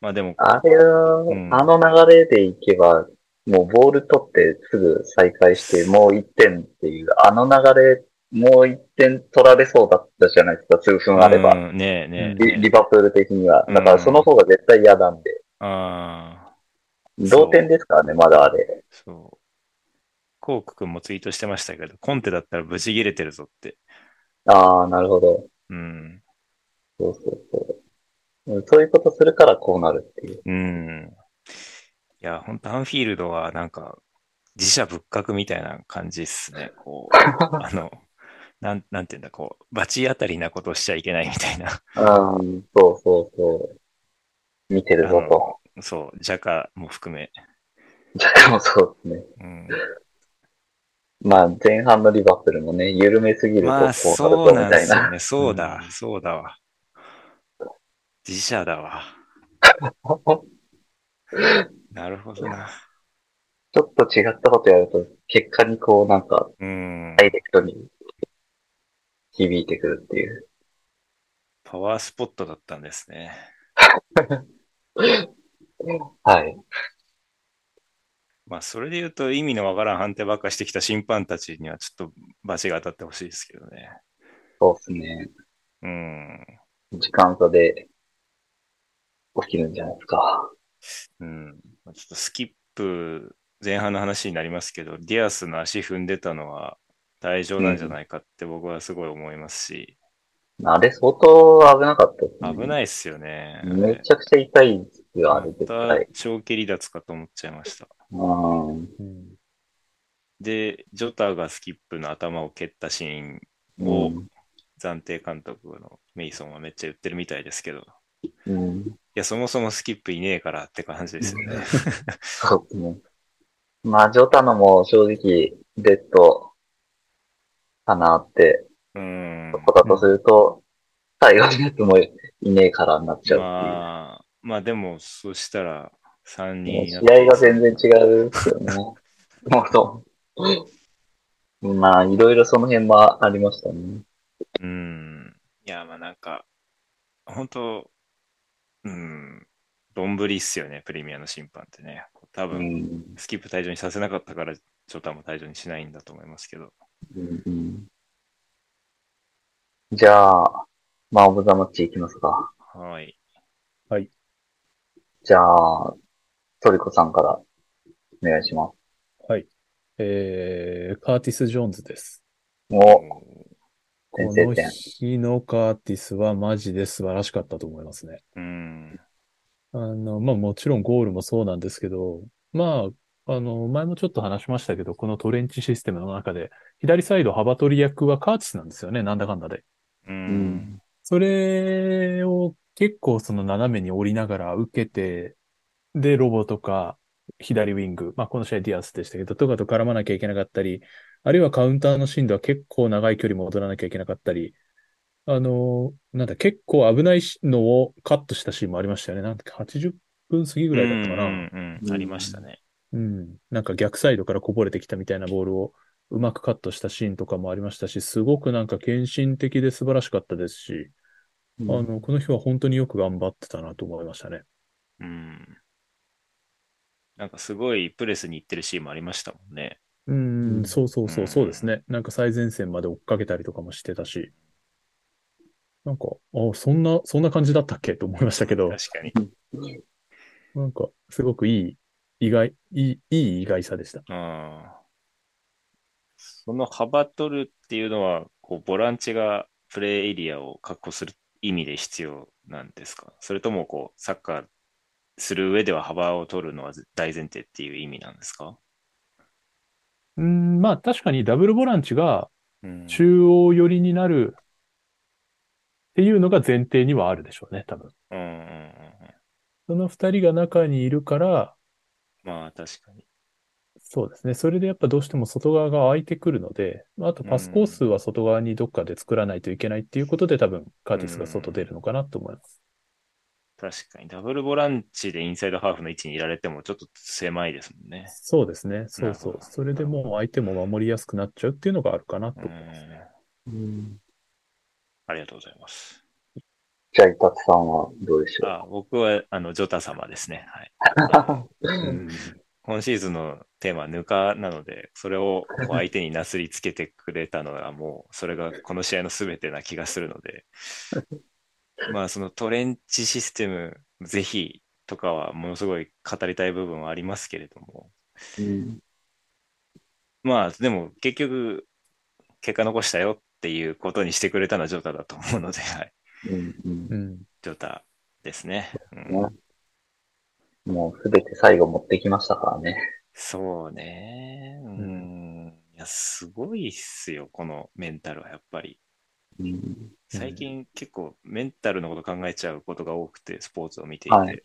[SPEAKER 2] まあでも、
[SPEAKER 1] あれは、
[SPEAKER 2] ん。
[SPEAKER 1] あの流れでいけば、もうボール取ってすぐ再開して、もう1点っていう、あの流れ、もう1点取られそうだったじゃないですか、数分あれば。
[SPEAKER 2] うんねえねえ
[SPEAKER 1] リ
[SPEAKER 2] ねえ
[SPEAKER 1] リバプール的には。
[SPEAKER 2] うん
[SPEAKER 1] だからその方が絶対嫌なんで。
[SPEAKER 2] ああ、
[SPEAKER 1] 同点ですからね、まだあれ。
[SPEAKER 2] そう。コーク君もツイートしてましたけど、コンテだったらブチ切れてるぞって。
[SPEAKER 1] ああ、なるほど。
[SPEAKER 2] うん。
[SPEAKER 1] そうそうそう。うんそういうことするからこうなるっていう。
[SPEAKER 2] うん。いや、本当アンフィールドはなんか、自社仏閣みたいな感じっすね。こう、あの、なん、なんていうんだ、こう、罰当たりなことをしちゃいけないみたいな。
[SPEAKER 1] うん、そうそうそう。見てるぞと。
[SPEAKER 2] そう、ジャカも含め。
[SPEAKER 1] 若干もそうですね。
[SPEAKER 2] うん。
[SPEAKER 1] まあ、前半のリバプールもね、緩めすぎるとこう
[SPEAKER 2] そう
[SPEAKER 1] と
[SPEAKER 2] なん。ですよね。そうだ、
[SPEAKER 3] うん
[SPEAKER 2] そうだわ。自社だわ。なるほどな。
[SPEAKER 1] ちょっと違ったことやると、結果にこうなんか、
[SPEAKER 2] うん。
[SPEAKER 1] ダイレクトに響いてくるっていう。
[SPEAKER 2] パワースポットだったんですね。
[SPEAKER 1] はい。
[SPEAKER 2] まあ、それで言うと意味のわからん判定ばっかしてきた審判たちにはちょっと罰が当たってほしいですけどね。
[SPEAKER 1] そうですね。
[SPEAKER 2] うん。
[SPEAKER 1] 時間差で起きるんじゃないですか。
[SPEAKER 2] うん。まあちょっとスキップ、前半の話になりますけど、ディアスの足踏んでたのは大丈夫なんじゃないかって僕はすごい思いますし、
[SPEAKER 1] あれ相当危なかったですね。
[SPEAKER 2] 危ないっすよね。
[SPEAKER 1] めちゃくちゃ痛いですよ、あれ絶
[SPEAKER 2] ま
[SPEAKER 1] 対
[SPEAKER 2] た。長期離脱かと思っちゃいました。で、ジョタがスキップの頭を蹴ったシーン
[SPEAKER 1] う
[SPEAKER 2] を
[SPEAKER 1] ん。
[SPEAKER 2] 暫定監督のメイソンはめっちゃ言ってるみたいですけど、い
[SPEAKER 1] うん。
[SPEAKER 2] や、そもそもスキップいねえからって感じですよね。
[SPEAKER 1] そうですね。まあ、ジョタのも正直、デッドかなって、
[SPEAKER 2] うん。
[SPEAKER 1] だとすると、最後のやつもいねえからになっちゃうっていう。
[SPEAKER 2] まあ、まあでも、そしたら3人
[SPEAKER 1] 試合が全然違うですよね。もうそう。まあ、いろいろその辺もありましたね。
[SPEAKER 2] うん。いや、まあなんか、本当うん、どんぶりっすよね、プレミアの審判ってね。多
[SPEAKER 1] う
[SPEAKER 2] 分、
[SPEAKER 1] ん。
[SPEAKER 2] スキップ退場にさせなかったから、ジョタも退場にしないんだと思いますけど。
[SPEAKER 1] うんうんじゃあ、マン・オブ・ザ・マッチいきますか。
[SPEAKER 2] はい。
[SPEAKER 1] じゃあ、トリコさんからお願いします。
[SPEAKER 3] えー、カーティス・ジョーンズです。
[SPEAKER 1] お、
[SPEAKER 3] この。日のカーティスはマジで素晴らしかったと思いますね。
[SPEAKER 2] うん。
[SPEAKER 3] あの、まあもちろんゴールもそうなんですけど、まあ、あの、前もちょっと話しましたけど、このトレンチシステムの中で、左サイド幅取り役はカーティスなんですよね、なんだかんだで。
[SPEAKER 2] う。
[SPEAKER 1] うんん。
[SPEAKER 3] それを結構その斜めに降りながら受けて、で、ロボとか、左ウィング、まあこの試合ディアスでしたけど、とかと絡まなきゃいけなかったり、あるいはカウンターのシーンでは結構長い距離戻らなきゃいけなかったり、あのーなんだ、結構危ないのをカットしたシーンもありましたよね。なんだっけ、80分過ぎぐらいだったかな。
[SPEAKER 2] うんうんうんありましたね。
[SPEAKER 3] うん。なんか逆サイドからこぼれてきたみたいなボールをうまくカットしたシーンとかもありましたし、すごくなんか献身的で素晴らしかったですし、
[SPEAKER 1] うん
[SPEAKER 3] あの、この日は本当によく頑張ってたなと思いましたね。
[SPEAKER 2] うん。なんかすごいプレスに行ってるシーンもありましたもんね。
[SPEAKER 3] うん、
[SPEAKER 1] うん
[SPEAKER 3] そうそうそうう、
[SPEAKER 2] ん
[SPEAKER 3] そうですね。なんか最前線まで追っかけたりとかもしてたし、なんか、あ、そんな、そんな感じだったっけと思いましたけど、
[SPEAKER 2] 確かに。
[SPEAKER 3] なんか、すごくいい、意外、いい、いい意外さでした。
[SPEAKER 2] うん。その幅取るっていうのは、こう、ボランチがプレーエリアを確保する意味で必要なんですか？それとも、こう、サッカーする上では幅を取るのは大前提っていう意味なんですか？
[SPEAKER 3] うん、まあ確かにダブルボランチが
[SPEAKER 2] うん。
[SPEAKER 3] 中央寄りになるっていうのが前提にはあるでしょうね、多分。
[SPEAKER 2] うんうんうんうん。
[SPEAKER 3] その二人が中にいるから、
[SPEAKER 2] まあ、確かに。
[SPEAKER 3] そうですね。それでやっぱどうしても外側が空いてくるので、あとパスコースは外側にどっかで作らないといけないっていうことで多分カーティスが外出るのかなと思います。
[SPEAKER 2] 確かに。ダブルボランチでインサイドハーフの位置にいられてもちょっと狭いですもんね。
[SPEAKER 3] そうですね。そうそうそれでもう相手も守りやすくなっちゃうっていうのがあるかなと
[SPEAKER 2] うん
[SPEAKER 3] 思いますね。
[SPEAKER 1] うん
[SPEAKER 2] ありがとうございます。
[SPEAKER 1] じゃあ、イタツさんはどうでしょう？
[SPEAKER 2] あ僕は、あの、ジョタ様ですね。はい。
[SPEAKER 3] うん
[SPEAKER 2] 今シーズンのテーマはぬかなので、それを相手になすりつけてくれたのがもう、それがこの試合の全てな気がするので、まあそのトレンチシステム、ぜひとかはものすごい語りたい部分はありますけれども、
[SPEAKER 1] うん
[SPEAKER 2] まあでも結局、結果残したよっていうことにしてくれたのはジョタだと思うので、はい。
[SPEAKER 1] うんうん
[SPEAKER 3] うん。
[SPEAKER 2] ジョタですね
[SPEAKER 1] もうすべて最後持ってきましたからね。
[SPEAKER 2] そうね。うん。いや、すごいっすよ、このメンタルはやっぱり。
[SPEAKER 1] うん
[SPEAKER 2] 最近結構メンタルのこと考えちゃうことが多くて、スポーツを見ていて。
[SPEAKER 1] はい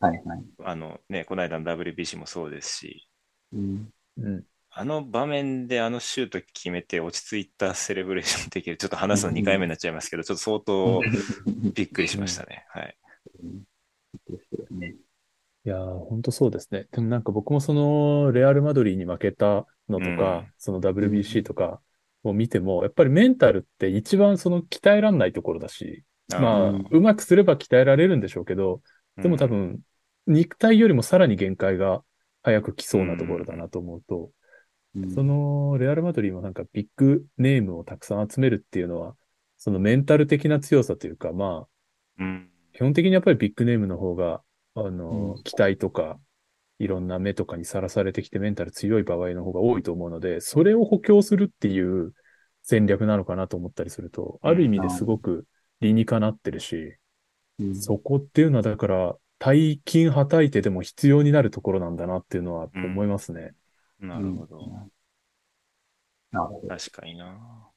[SPEAKER 1] はいはい。
[SPEAKER 2] あのね、この間の WBC もそうですし、
[SPEAKER 1] うん
[SPEAKER 3] うん。
[SPEAKER 2] あの場面であのシュート決めて落ち着いたセレブレーションできる。ちょっと話すの2回目になっちゃいますけど、ちょっと相当びっくりしましたね。はい。
[SPEAKER 3] いやー、ほんとそうですね。でもなんか僕もその、レアル・マドリーに負けたのとか、
[SPEAKER 2] うん
[SPEAKER 3] その WBC とかを見ても、やっぱりメンタルって一番その鍛えらんないところだし、まあ、
[SPEAKER 1] う
[SPEAKER 3] まくすれば鍛えられるんでしょうけど、
[SPEAKER 2] あ
[SPEAKER 3] でも多、分、肉体よりもさらに限界が早く来そうなところだなと思うと、
[SPEAKER 1] うん
[SPEAKER 3] その、レアル・マドリーもなんかビッグネームをたくさん集めるっていうのは、そのメンタル的な強さというか、まあ、
[SPEAKER 2] うん。
[SPEAKER 3] 基本的にやっぱりビッグネームの方が、あの、
[SPEAKER 1] うん
[SPEAKER 3] 期待とか、いろんな目とかにさらされてきてメンタル強い場合の方が多いと思うので、それを補強するっていう戦略なのかなと思ったりすると、ある意味ですごく理にかなってるし、
[SPEAKER 1] うん
[SPEAKER 3] そこっていうのはだから、大金はたいてでも必要になるところなんだなっていうのは思いますね。
[SPEAKER 2] なるほど。
[SPEAKER 1] なるほど。
[SPEAKER 2] 確かにな。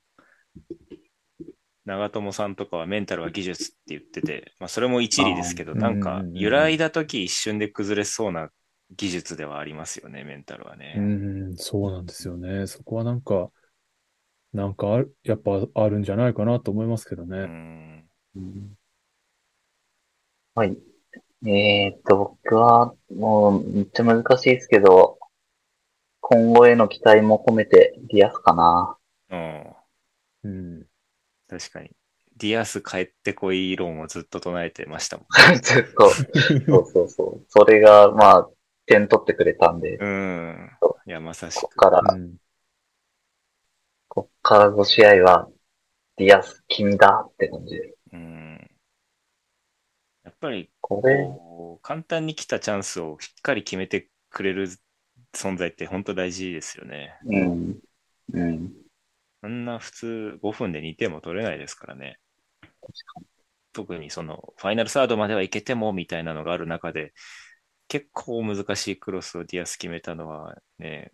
[SPEAKER 2] 長友さんとかはメンタルは技術って言ってて、まあそれも一理ですけど、なんか揺らいだ時一瞬で崩れそうな技術ではありますよね、メンタルは
[SPEAKER 3] う
[SPEAKER 2] ね。
[SPEAKER 3] ん、そうなんですよね。そこはなんか、なんかある、やっぱあるんじゃないかなと思いますけど
[SPEAKER 2] う
[SPEAKER 3] ね。
[SPEAKER 2] ん。
[SPEAKER 1] うんはい。えーっと、僕は、もう、めっちゃ難しいですけど、今後への期待も込めて、ディアスかな。
[SPEAKER 2] うん。
[SPEAKER 3] うん。
[SPEAKER 2] 確かに。ディアス帰ってこい論をずっと唱えてましたもん。
[SPEAKER 1] ずっと、そうそうそう。それが、まあ、点取ってくれたんで、
[SPEAKER 2] うん。いや、まさしく。
[SPEAKER 1] こっから、
[SPEAKER 3] うん
[SPEAKER 1] こっから5試合は、ディアス、君だって感じで。
[SPEAKER 2] うん。やっぱり、
[SPEAKER 1] これ、
[SPEAKER 2] こう簡単に来たチャンスをしっかり決めてくれる存在って本当大事ですよね。
[SPEAKER 1] うん。うん。
[SPEAKER 2] あんな普通5分で2点も取れないですからね。特にそのファイナルサードまではいけてもみたいなのがある中で、結構難しいクロスをディアス決めたのはね、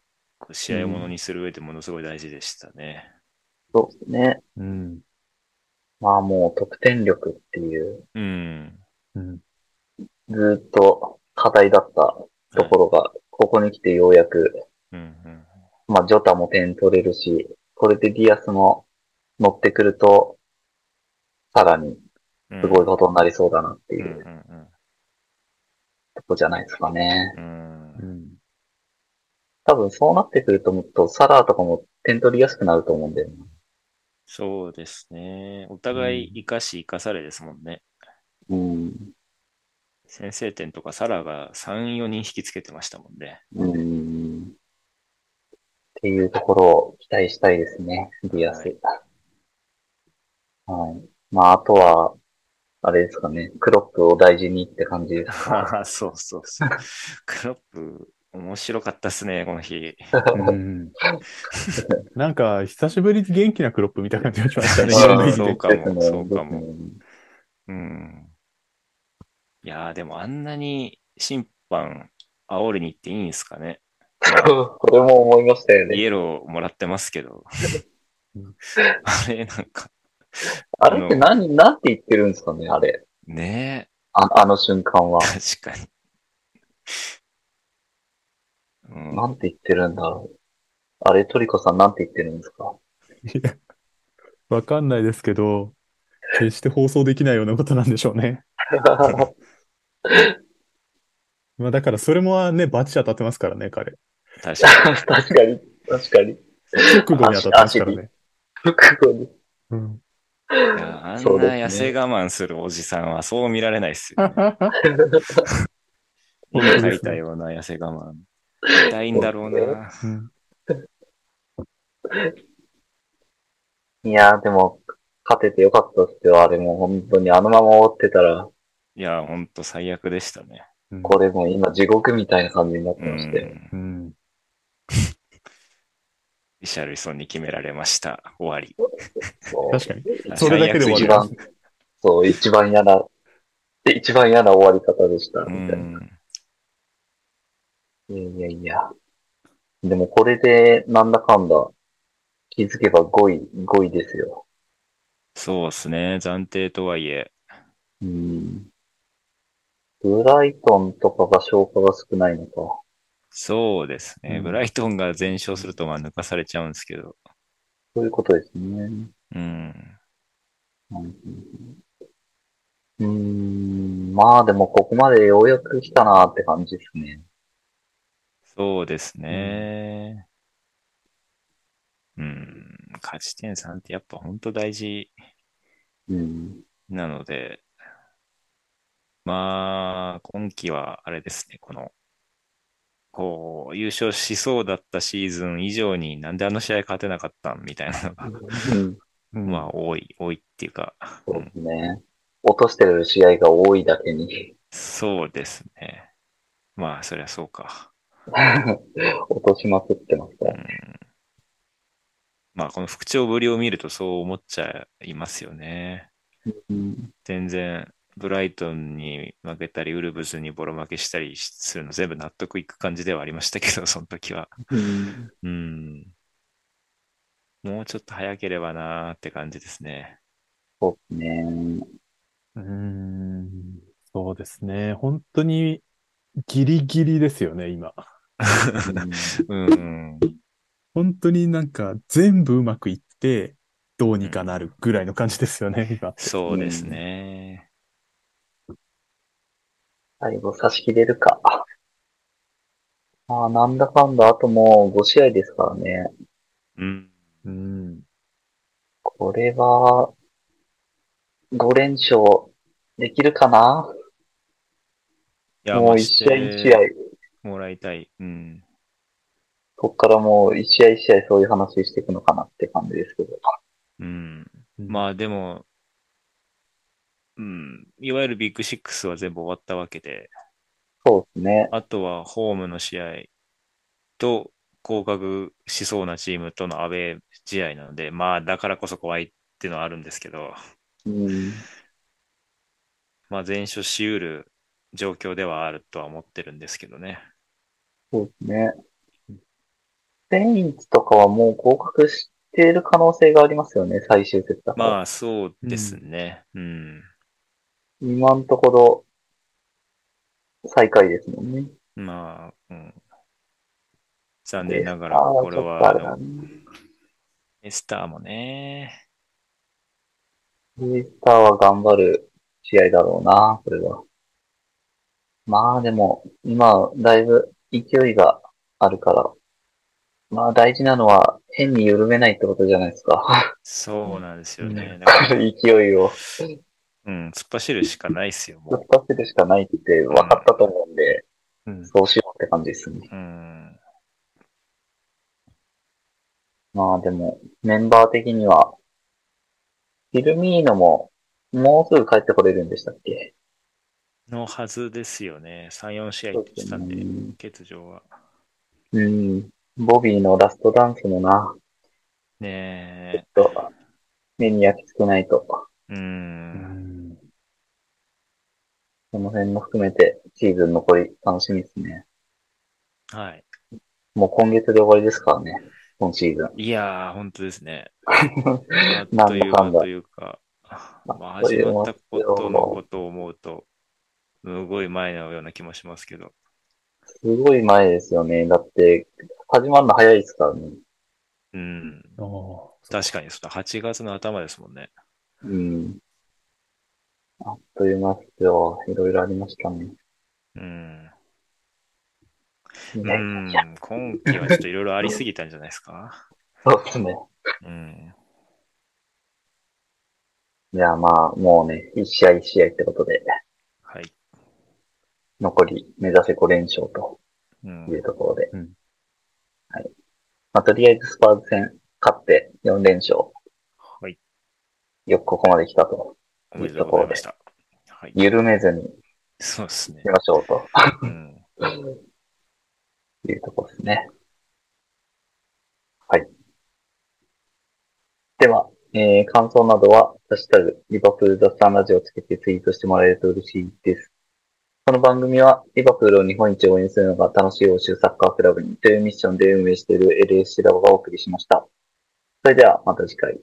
[SPEAKER 2] 試合をものにする上でものすごい大事でしたね。
[SPEAKER 1] そうですね。
[SPEAKER 3] うん。
[SPEAKER 1] まあもう得点力っていう、
[SPEAKER 2] うん。
[SPEAKER 3] うん。
[SPEAKER 1] ずーっと課題だったところが、ここに来てようやく、
[SPEAKER 2] うんうん。
[SPEAKER 1] まあ、ジョタも点取れるし、これでディアスも乗ってくると、さらに
[SPEAKER 2] うん
[SPEAKER 1] すごいことになりそうだなって
[SPEAKER 2] うん
[SPEAKER 1] いう
[SPEAKER 2] うん
[SPEAKER 1] とこじゃないですかね。
[SPEAKER 2] うん。うん
[SPEAKER 3] うん。
[SPEAKER 1] 多分そうなってくるともっとサラーとかも点取りやすくなると思うんだよね。
[SPEAKER 2] そうですね。お互い生かし生かされですもんね。
[SPEAKER 1] うん。
[SPEAKER 2] 先制点とかサラが3、4人引きつけてましたもんね。
[SPEAKER 1] うん。っていうところを期待したいですね、ディアス。はい。まあ、あとは、あれですかね、クロップを大事にって感じですか？
[SPEAKER 2] ああ、そうそうそう。クロップ、面白かったっすね、この日。
[SPEAKER 3] うんなんか、久しぶりに元気なクロップ見た感じがしましたね。
[SPEAKER 2] そうかもそうかもうん。いやー、でもあんなに審判煽りに行っていいんですかね。
[SPEAKER 1] これも思いましたよね。
[SPEAKER 2] イエローもらってますけど
[SPEAKER 3] うん。
[SPEAKER 2] あれ、なんか、
[SPEAKER 1] あれって何、なんて言ってるんですかね、あれ。
[SPEAKER 2] ね
[SPEAKER 1] ああの瞬間は。
[SPEAKER 2] え、確かに。うん、
[SPEAKER 1] なんて言ってるんだろう。あれ、トリコさんなんて言ってるんですか？
[SPEAKER 3] いやわかんないですけど、決して放送できないようなことなんでしょうね。まあだからそれもね、バチ当たってますからね、彼。
[SPEAKER 2] 確かに。
[SPEAKER 1] 確かに、確かに。
[SPEAKER 3] 直後に当たってますからね。
[SPEAKER 1] 複語に。
[SPEAKER 3] うん。
[SPEAKER 2] あんな痩せ我慢するおじさんはそう見られないっすよ、ね。今書いたような痩せ我慢。痛いんだろうな。
[SPEAKER 3] うん
[SPEAKER 1] いやー、でも、勝ててよかったっすよ。あれもう本当にあのまま終わってたら、
[SPEAKER 2] いや、ほんと最悪でしたね。
[SPEAKER 3] うん
[SPEAKER 1] これもう今地獄みたいな感じになって
[SPEAKER 2] う
[SPEAKER 1] まして。
[SPEAKER 2] ん。
[SPEAKER 3] うん。
[SPEAKER 2] リシャルソンに決められました。終わり。
[SPEAKER 1] そう
[SPEAKER 3] 確かに。それだけで終わり
[SPEAKER 1] 一番、そう、一番嫌な、一番嫌な終わり方でした、
[SPEAKER 2] う
[SPEAKER 1] みたいな。
[SPEAKER 2] ん。
[SPEAKER 1] いやいやいや。でもこれで、なんだかんだ、気づけば5位、5位ですよ。
[SPEAKER 2] そうですね。暫定とはいえ。
[SPEAKER 1] うん。ブライトンとかが消化が少ないのか。
[SPEAKER 2] そうですね。
[SPEAKER 3] うん
[SPEAKER 2] ブライトンが全勝するとまあ抜かされちゃうんですけど。
[SPEAKER 1] そういうことですね。
[SPEAKER 2] うん。
[SPEAKER 1] うんまあでもここまでようやく来たなって感じですね。
[SPEAKER 2] そうですね。うん。勝ち点3ってやっぱ本当大事
[SPEAKER 1] うん。
[SPEAKER 2] なので、まあ、今季はあれですね、この、こう、優勝しそうだったシーズン以上になんであの試合勝てなかったんみたいなのが、
[SPEAKER 1] うん。
[SPEAKER 3] うん
[SPEAKER 2] まあ多い、多いっていうか、
[SPEAKER 1] そうですね。落としてる試合が多いだけに、
[SPEAKER 2] そうですね。まあ、そりゃそうか。
[SPEAKER 1] 落としまくってますから。
[SPEAKER 2] うん、まあ、この復調ぶりを見るとそう思っちゃいますよね。
[SPEAKER 1] うん。
[SPEAKER 2] 全然、ブライトンに負けたり、ウルブズにボロ負けしたりするの全部納得いく感じではありましたけど、その時は。
[SPEAKER 1] うん
[SPEAKER 2] うん。もうちょっと早ければなーって感じですね。
[SPEAKER 1] そうですね。
[SPEAKER 3] うーん。そうですね。本当にギリギリですよね、今。
[SPEAKER 1] うん
[SPEAKER 2] うん。
[SPEAKER 3] 本当になんか全部うまくいって、どうにかなるぐらいの感じですよね、今。
[SPEAKER 2] そうですね。
[SPEAKER 1] 最後差し切れるか。まあ、なんだかんだ、あともう5試合ですからね。
[SPEAKER 2] うん。
[SPEAKER 3] うん。
[SPEAKER 1] これは、5連勝できるかな？もう1
[SPEAKER 2] まして
[SPEAKER 1] 試合1試合。
[SPEAKER 2] もらいたい。うん。
[SPEAKER 1] こっからもう1試合1試合そういう話していくのかなって感じですけど。
[SPEAKER 2] うん。
[SPEAKER 3] うん
[SPEAKER 2] まあでも、うん。いわゆるビッグシックスは全部終わったわけで、
[SPEAKER 1] そうですね。
[SPEAKER 2] あとはホームの試合と降格しそうなチームとのアウェー試合なので、まあだからこそ怖いっていうのはあるんですけど、
[SPEAKER 1] うん。
[SPEAKER 2] まあ全勝しうる状況ではあるとは思ってるんですけどね。
[SPEAKER 1] そうですね。セインツとかはもう合格している可能性がありますよね、最終節だ。
[SPEAKER 2] まあそうですね。うん。
[SPEAKER 1] 今のところ、最下位ですもんね。
[SPEAKER 2] まあ、うん。残念ながら、これは、あのエスターもね、
[SPEAKER 1] レイスターは頑張る試合だろうな、これは。まあでも、今、だいぶ勢いがあるから、まあ大事なのは変に緩めないってことじゃないですか。
[SPEAKER 2] そうなんですよね。
[SPEAKER 1] 勢いを
[SPEAKER 2] うん、突っ走るしかないっすよ、も
[SPEAKER 1] 突っ走るしかないって分かったと思うんで、
[SPEAKER 3] うん。うん。
[SPEAKER 1] そうしようって感じですね。
[SPEAKER 2] う。うん。
[SPEAKER 1] まあでも、メンバー的には、フィルミーノも、もうすぐ帰ってこれるんでしたっけ？
[SPEAKER 2] のはずですよね。3、4試合したんで、
[SPEAKER 1] うん
[SPEAKER 2] 欠場は。
[SPEAKER 1] うん。ボビーのラストダンスもな、
[SPEAKER 2] ね
[SPEAKER 1] ちょっと、目に焼き付けないと、
[SPEAKER 2] え。う。
[SPEAKER 3] うんん。
[SPEAKER 1] その辺も含めて、シーズン残り楽しみですね。
[SPEAKER 2] はい。
[SPEAKER 1] もう今月で終わりですからね、今シーズン。
[SPEAKER 2] いやー、本当ですね。
[SPEAKER 1] なん
[SPEAKER 2] という
[SPEAKER 1] だかん
[SPEAKER 2] というか、まあ、始まったことのことを思うと、すごい前のような気もしますけど。
[SPEAKER 1] すごい前ですよね。だって、始まるの早いですからね。
[SPEAKER 2] うん。確かに、その8月の頭ですもんね。
[SPEAKER 1] うん。あっという間ですよ。いろいろありましたね。
[SPEAKER 2] うん。
[SPEAKER 1] いうや
[SPEAKER 2] ん
[SPEAKER 1] いや。
[SPEAKER 2] 今期はちょっといろいろありすぎたんじゃないですか？
[SPEAKER 1] そうですね。
[SPEAKER 2] うん。
[SPEAKER 1] じゃあまあ、もうね、一試合一試合ってことで、
[SPEAKER 2] はい。
[SPEAKER 1] 残り目指せ5連勝と
[SPEAKER 2] うん
[SPEAKER 1] いうところで。
[SPEAKER 3] うん
[SPEAKER 1] はい。まあ、とりあえずスパーズ戦勝って4連勝。
[SPEAKER 2] はい。
[SPEAKER 1] よくここまで来たと。
[SPEAKER 2] おめでとうございました。はい。
[SPEAKER 1] 緩めずに
[SPEAKER 2] そうですね
[SPEAKER 1] 行き。ましょうと
[SPEAKER 2] うん。
[SPEAKER 1] いうところですね。はい。では、えー、感想などは、ハッシュタグ、リバプール雑談ラジオをつけてツイートしてもらえると嬉しいです。この番組は、リバプールを日本一応援するのが楽しい欧州サッカークラブにというミッションで運営している LSC ラボがお送りしました。それでは、また次回。